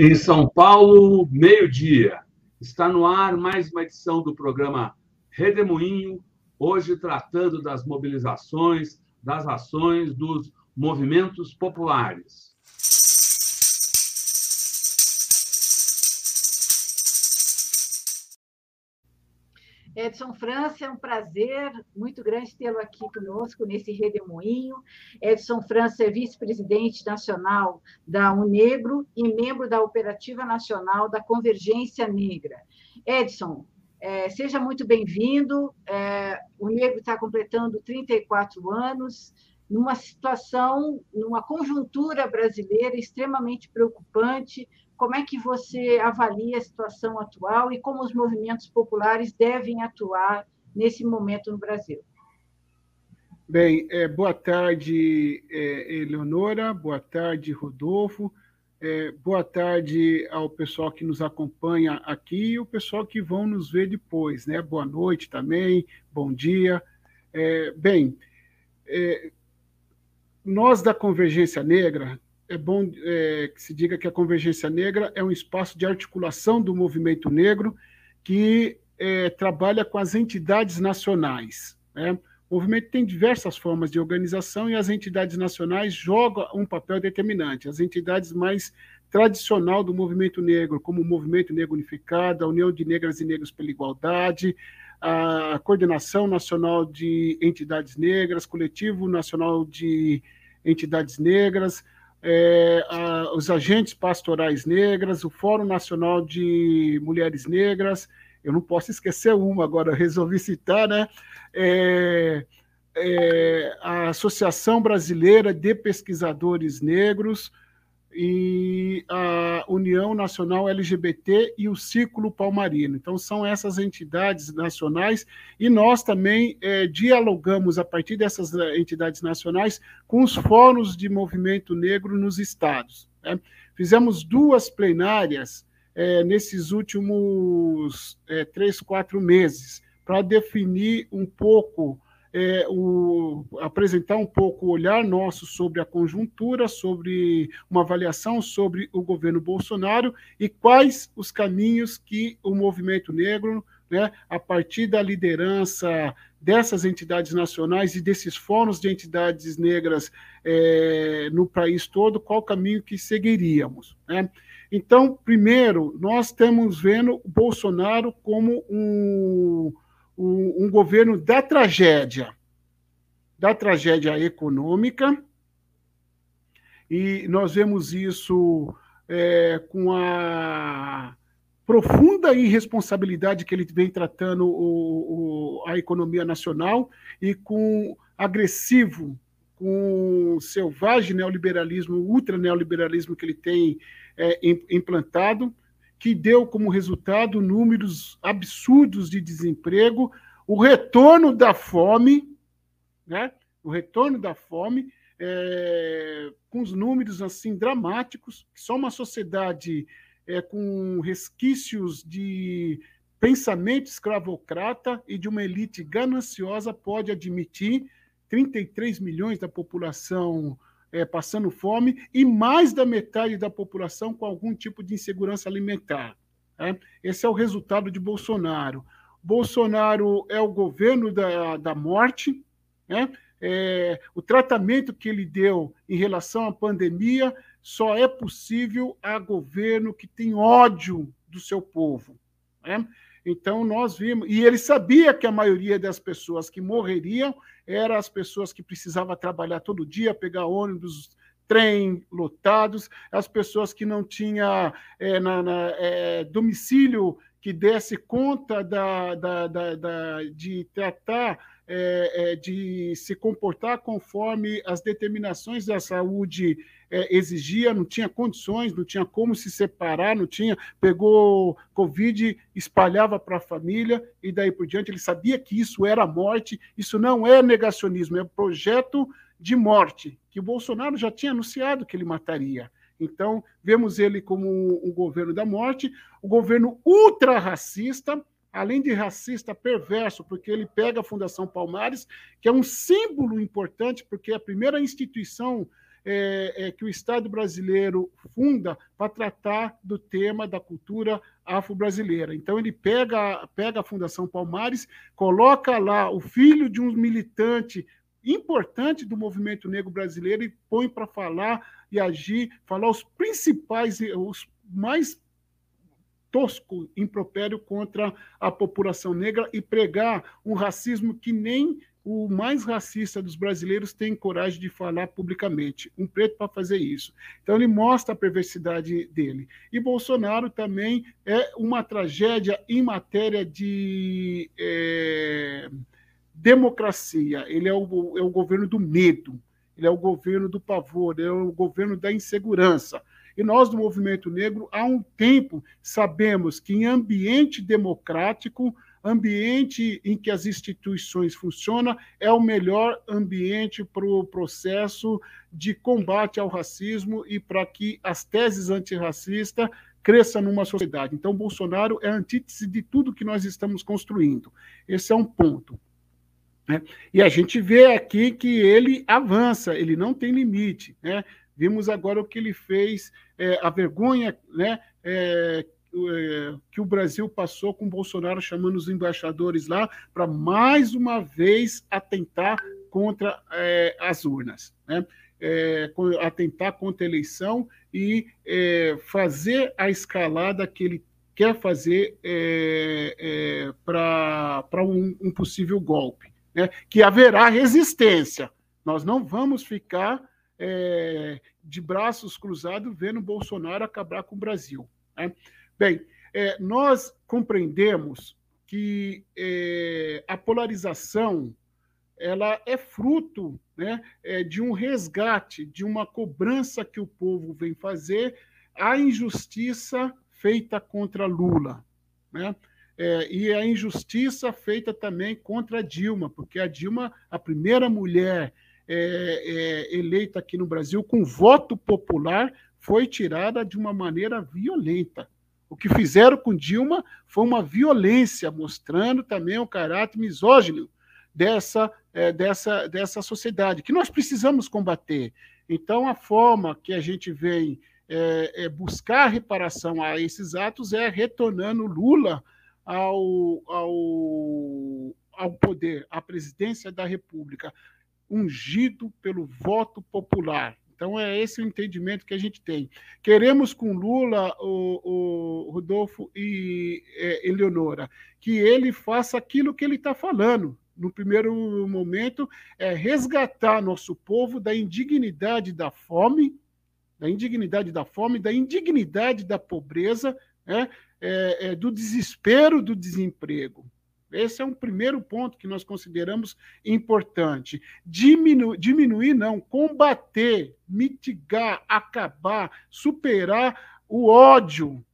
Em São Paulo, meio-dia. Está no ar mais uma edição do programa Redemoinho, hoje tratando das mobilizações, das ações dos movimentos populares. Edson França, é um prazer muito grande tê-lo aqui conosco nesse redemoinho. Edson França é vice-presidente nacional da Unegro e membro da Operativa Nacional da Convergência Negra. Edson, é, seja muito bem-vindo. É, o Negro está completando 34 anos, numa situação, numa conjuntura brasileira extremamente preocupante, como é que você avalia a situação atual e como os movimentos populares devem atuar nesse momento no Brasil? Bem, é, boa tarde, é, Eleonora, boa tarde, Rodolfo, é, boa tarde ao pessoal que nos acompanha aqui e o pessoal que vão nos ver depois, né? Boa noite também, bom dia. É, bem, é, nós da Convergência Negra é bom é, que se diga que a Convergência Negra é um espaço de articulação do movimento negro que é, trabalha com as entidades nacionais. Né? O movimento tem diversas formas de organização e as entidades nacionais jogam um papel determinante. As entidades mais tradicional do movimento negro, como o Movimento Negro Unificado, a União de Negras e Negros pela Igualdade, a Coordenação Nacional de Entidades Negras, Coletivo Nacional de Entidades Negras, é, a, os agentes pastorais negras, o Fórum Nacional de Mulheres Negras, eu não posso esquecer uma agora, resolvi citar, né? É, é, a Associação Brasileira de Pesquisadores Negros, e a União Nacional LGBT e o Círculo Palmarino. Então, são essas entidades nacionais e nós também é, dialogamos a partir dessas eh, entidades nacionais com os fóruns de movimento negro nos estados. Né? Fizemos duas plenárias é, nesses últimos é, três, quatro meses para definir um pouco é, o, apresentar um pouco o olhar nosso sobre a conjuntura, sobre uma avaliação sobre o governo Bolsonaro e quais os caminhos que o movimento negro, né, a partir da liderança dessas entidades nacionais e desses fóruns de entidades negras é, no país todo, qual caminho que seguiríamos. Né? Então, primeiro, nós estamos vendo o Bolsonaro como um um, um governo da tragédia, da tragédia econômica, e nós vemos isso é, com a profunda irresponsabilidade que ele vem tratando o, o, a economia nacional e com agressivo, com selvagem neoliberalismo, ultra neoliberalismo que ele tem é, implantado que deu como resultado números absurdos de desemprego, o retorno da fome, né? o retorno da fome, é, com os números assim dramáticos, só uma sociedade é, com resquícios de pensamento escravocrata e de uma elite gananciosa pode admitir 33 milhões da população é, passando fome e mais da metade da população com algum tipo de insegurança alimentar. Né? Esse é o resultado de Bolsonaro. Bolsonaro é o governo da, da morte, né? É, o tratamento que ele deu em relação à pandemia só é possível a governo que tem ódio do seu povo. Né? Então, nós vimos. E ele sabia que a maioria das pessoas que morreriam eram as pessoas que precisavam trabalhar todo dia, pegar ônibus, trem lotados, as pessoas que não tinham é, é, domicílio que desse conta da, da, da, da de tratar, é, é de se comportar conforme as determinações da saúde é, exigia, não tinha condições, não tinha como se separar, não tinha, pegou Covid, espalhava para a família e daí por diante. Ele sabia que isso era morte, isso não é negacionismo, é projeto de morte, que o Bolsonaro já tinha anunciado que ele mataria. Então, vemos ele como um, governo da morte, um governo ultra-racista, além de racista perverso, porque ele pega a Fundação Palmares, que é um símbolo importante, porque é a primeira instituição é, é, que o Estado brasileiro funda para tratar do tema da cultura afro-brasileira. Então, ele pega, pega a Fundação Palmares, coloca lá o filho de um militante importante do movimento negro brasileiro e põe para falar e agir, falar os principais, os mais tosco impropério contra a população negra e pregar um racismo que nem o mais racista dos brasileiros tem coragem de falar publicamente. Um preto para fazer isso. Então, ele mostra a perversidade dele. E Bolsonaro também é uma tragédia em matéria de é, democracia. Ele é o, é o governo do medo, ele é o governo do pavor, ele é o governo da insegurança. E nós, do movimento negro, há um tempo, sabemos que em ambiente democrático, ambiente em que as instituições funcionam, é o melhor ambiente para o processo de combate ao racismo e para que as teses antirracistas cresçam numa sociedade. Então, Bolsonaro é a antítese de tudo que nós estamos construindo. Esse é um ponto. Né? E a gente vê aqui que ele avança, ele não tem limite. Né? Vimos agora o que ele fez, é, a vergonha né, é, é, que o Brasil passou com Bolsonaro chamando os embaixadores lá para mais uma vez atentar contra é, as urnas, né? É, atentar contra a eleição e é, fazer a escalada que ele quer fazer para um, um possível golpe né, que haverá resistência. Nós não vamos ficar é, de braços cruzados vendo Bolsonaro acabar com o Brasil. Né? Bem, é, nós compreendemos que é, a polarização ela é fruto né, é, de um resgate, de uma cobrança que o povo vem fazer à injustiça feita contra Lula. Né? É, e a injustiça feita também contra a Dilma, porque a Dilma, a primeira mulher é, é, eleita aqui no Brasil com voto popular, foi tirada de uma maneira violenta. O que fizeram com Dilma foi uma violência, mostrando também o caráter misógino dessa, é, dessa, dessa sociedade, que nós precisamos combater. Então, a forma que a gente vem é, é buscar reparação a esses atos é retornando Lula ao, ao, ao poder, à presidência da República, ungido pelo voto popular. Então, é esse o entendimento que a gente tem. Queremos com Lula, o, o Rodolfo e é, Eleonora, que ele faça aquilo que ele está falando. No primeiro momento, é resgatar nosso povo da indignidade da fome, da indignidade da fome, da indignidade da pobreza, né? É, é, do desespero do desemprego. Esse é um primeiro ponto que nós consideramos importante. Diminu diminuir, não, combater, mitigar, acabar, superar o ódio.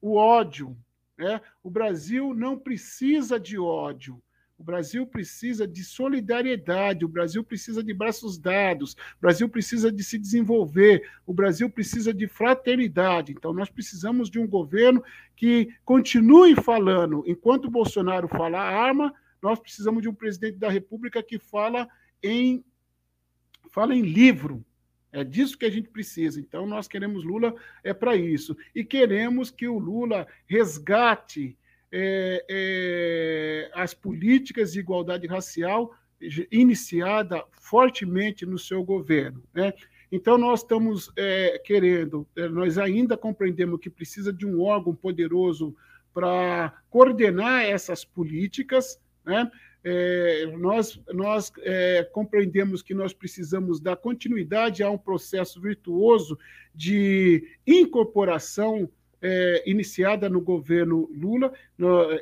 O ódio. Né? O Brasil não precisa de ódio. O Brasil precisa de solidariedade, o Brasil precisa de braços dados, o Brasil precisa de se desenvolver, o Brasil precisa de fraternidade. Então, nós precisamos de um governo que continue falando. Enquanto Bolsonaro fala arma, nós precisamos de um presidente da República que fala em, fala em livro, é disso que a gente precisa. Então, nós queremos Lula é para isso. E queremos que o Lula resgate é, é, as políticas de igualdade racial iniciada fortemente no seu governo. Né? Então, nós estamos é, querendo, é, nós ainda compreendemos que precisa de um órgão poderoso para coordenar essas políticas. Né? É, nós nós é, compreendemos que nós precisamos dar continuidade a um processo virtuoso de incorporação é, iniciada no governo Lula.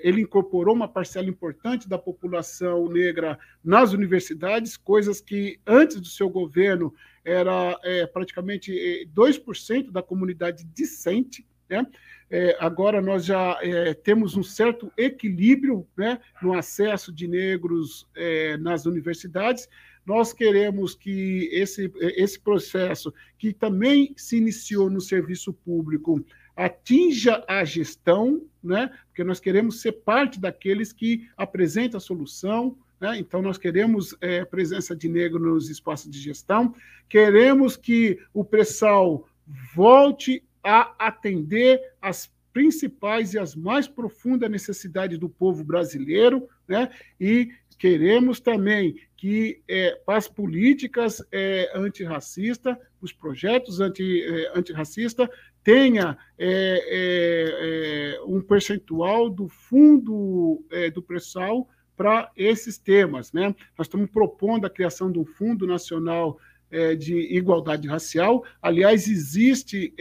Ele incorporou uma parcela importante da população negra nas universidades, coisas que antes do seu governo era é, praticamente 2% é, da comunidade discente. Né? É, agora nós já é, temos um certo equilíbrio né, no acesso de negros é, nas universidades. Nós queremos que esse, esse processo, que também se iniciou no serviço público, atinja a gestão, né? porque nós queremos ser parte daqueles que apresentam a solução, Né? Então, nós queremos é, presença de negro nos espaços de gestão, queremos que o pré-sal volte a atender as principais e as mais profundas necessidades do povo brasileiro, né? e queremos também que é, as políticas é, antirracistas, os projetos anti, é, antirracistas, tenha é, é, é um percentual do fundo é, do pré-sal para esses temas. Né? Nós estamos propondo a criação de um Fundo Nacional é, de Igualdade Racial. Aliás, existe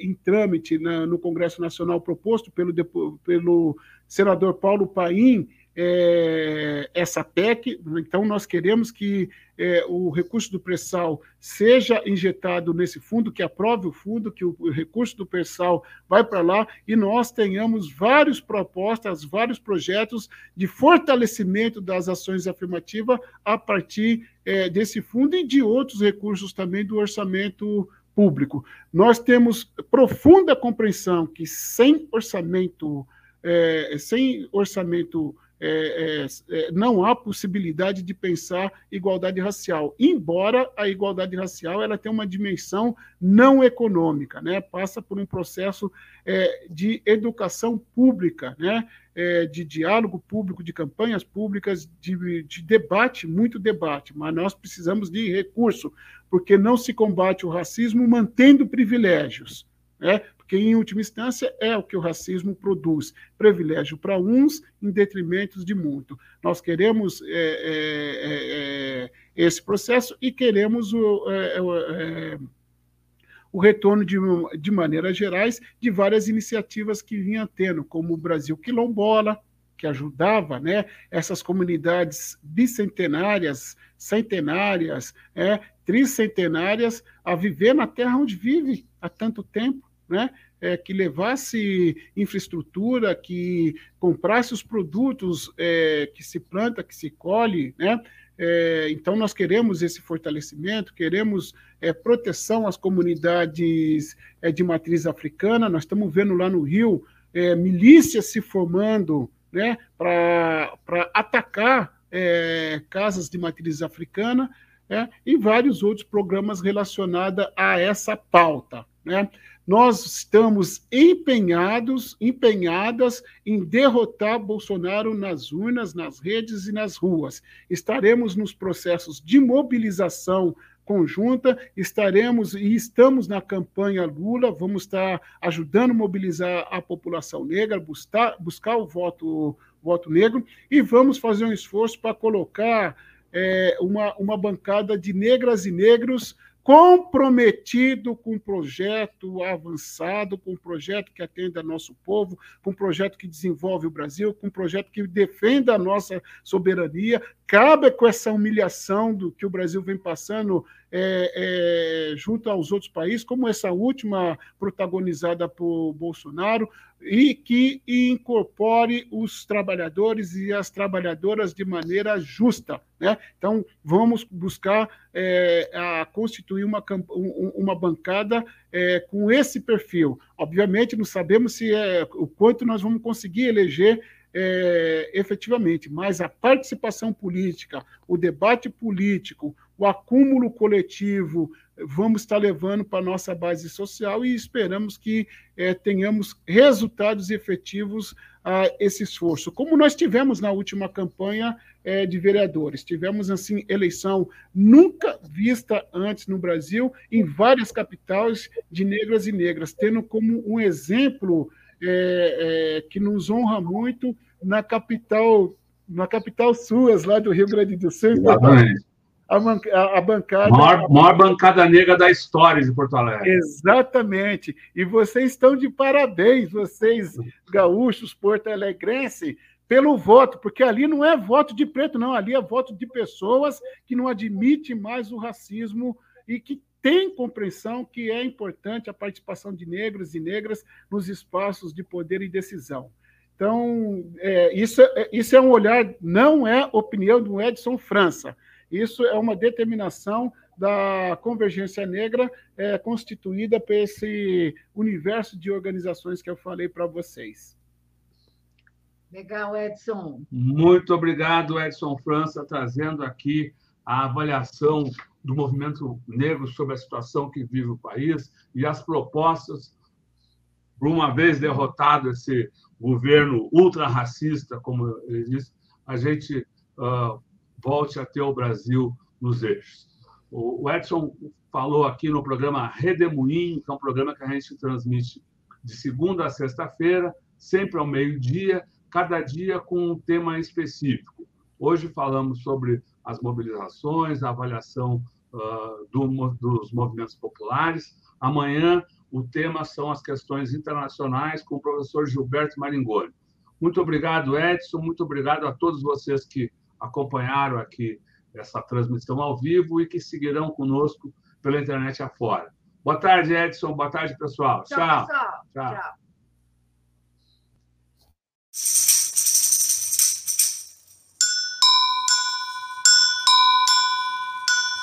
em trâmite na, no Congresso Nacional proposto pelo, pelo senador Paulo Paim é, essa PEC. Então, nós queremos que é, o recurso do pré-sal seja injetado nesse fundo, que aprove o fundo, que o recurso do pré-sal vai para lá e nós tenhamos várias propostas, vários projetos de fortalecimento das ações afirmativas a partir é, desse fundo e de outros recursos também do orçamento público. Nós temos profunda compreensão que sem orçamento, é, sem orçamento é, é, é, não há possibilidade de pensar igualdade racial, embora a igualdade racial ela tenha uma dimensão não econômica, né? passa por um processo é, de educação pública, né? É, de diálogo público, de campanhas públicas, de, de debate, muito debate, mas nós precisamos de recurso, porque não se combate o racismo mantendo privilégios. Né? porque, em última instância, é o que o racismo produz: privilégio para uns em detrimento de muito. Nós queremos é, é, é, é esse processo e queremos o, é, é, o retorno, de, de maneiras gerais, de várias iniciativas que vinham tendo, como o Brasil Quilombola, que ajudava né, essas comunidades bicentenárias, centenárias, é, tricentenárias a viver na terra onde vive há tanto tempo né? É, que levasse infraestrutura, que comprasse os produtos é, que se planta, que se colhe, né? É, então, nós queremos esse fortalecimento, queremos é, proteção às comunidades é, de matriz africana. Nós estamos vendo lá no Rio é, milícias se formando né, para atacar é, casas de matriz africana né, e vários outros programas relacionados a essa pauta. Né? Nós estamos empenhados, empenhadas em derrotar Bolsonaro nas urnas, nas redes e nas ruas. Estaremos nos processos de mobilização conjunta, estaremos e estamos na campanha Lula, vamos estar ajudando a mobilizar a população negra, buscar, buscar o voto, voto negro, e vamos fazer um esforço para colocar é, uma, uma bancada de negras e negros comprometido com um projeto avançado, com um projeto que atenda nosso povo, com um projeto que desenvolve o Brasil, com um projeto que defenda a nossa soberania, cabe com essa humilhação do que o Brasil vem passando é, é, junto aos outros países, como essa última protagonizada por Bolsonaro, e que incorpore os trabalhadores e as trabalhadoras de maneira justa. Né? Então, vamos buscar é, a constituir uma, uma bancada é, com esse perfil. Obviamente, não sabemos se é, o quanto nós vamos conseguir eleger é, efetivamente, mas a participação política, o debate político, o acúmulo coletivo, vamos estar levando para a nossa base social e esperamos que é, tenhamos resultados efetivos a esse esforço. Como nós tivemos na última campanha é, de vereadores, tivemos assim eleição nunca vista antes no Brasil, em várias capitais de negras e negras, tendo como um exemplo é, é que nos honra muito na capital, na capital suas, lá do Rio Grande do Sul. A, a, a, bancada. Maior, maior bancada negra da história de Porto Alegre. Exatamente. E vocês estão de parabéns, vocês gaúchos, porto-alegrenses, pelo voto, porque ali não é voto de preto, não, ali é voto de pessoas que não admitem mais o racismo e que têm compreensão que é importante a participação de negros e negras nos espaços de poder e decisão. Então, é, isso, é, isso é um olhar, não é opinião do Edson França. Isso é uma determinação da Convergência Negra é, constituída por esse universo de organizações que eu falei para vocês. Legal, Edson. Muito obrigado, Edson França, trazendo aqui a avaliação do movimento negro sobre a situação que vive o país e as propostas, por uma vez derrotado esse governo ultra-racista, como ele disse, a gente uh, volte a ter o Brasil nos eixos. O Edson falou aqui no programa Redemoinho, que é um programa que a gente transmite de segunda a sexta-feira, sempre ao meio-dia, cada dia com um tema específico. Hoje falamos sobre as mobilizações, a avaliação uh, do, dos movimentos populares. Amanhã, o tema são as questões internacionais com o professor Gilberto Maringoni. Muito obrigado, Edson. Muito obrigado a todos vocês que acompanharam aqui essa transmissão ao vivo e que seguirão conosco pela internet afora. Boa tarde, Edson. Boa tarde, pessoal. Tchau. Tchau. Pessoal. Tchau. Tchau.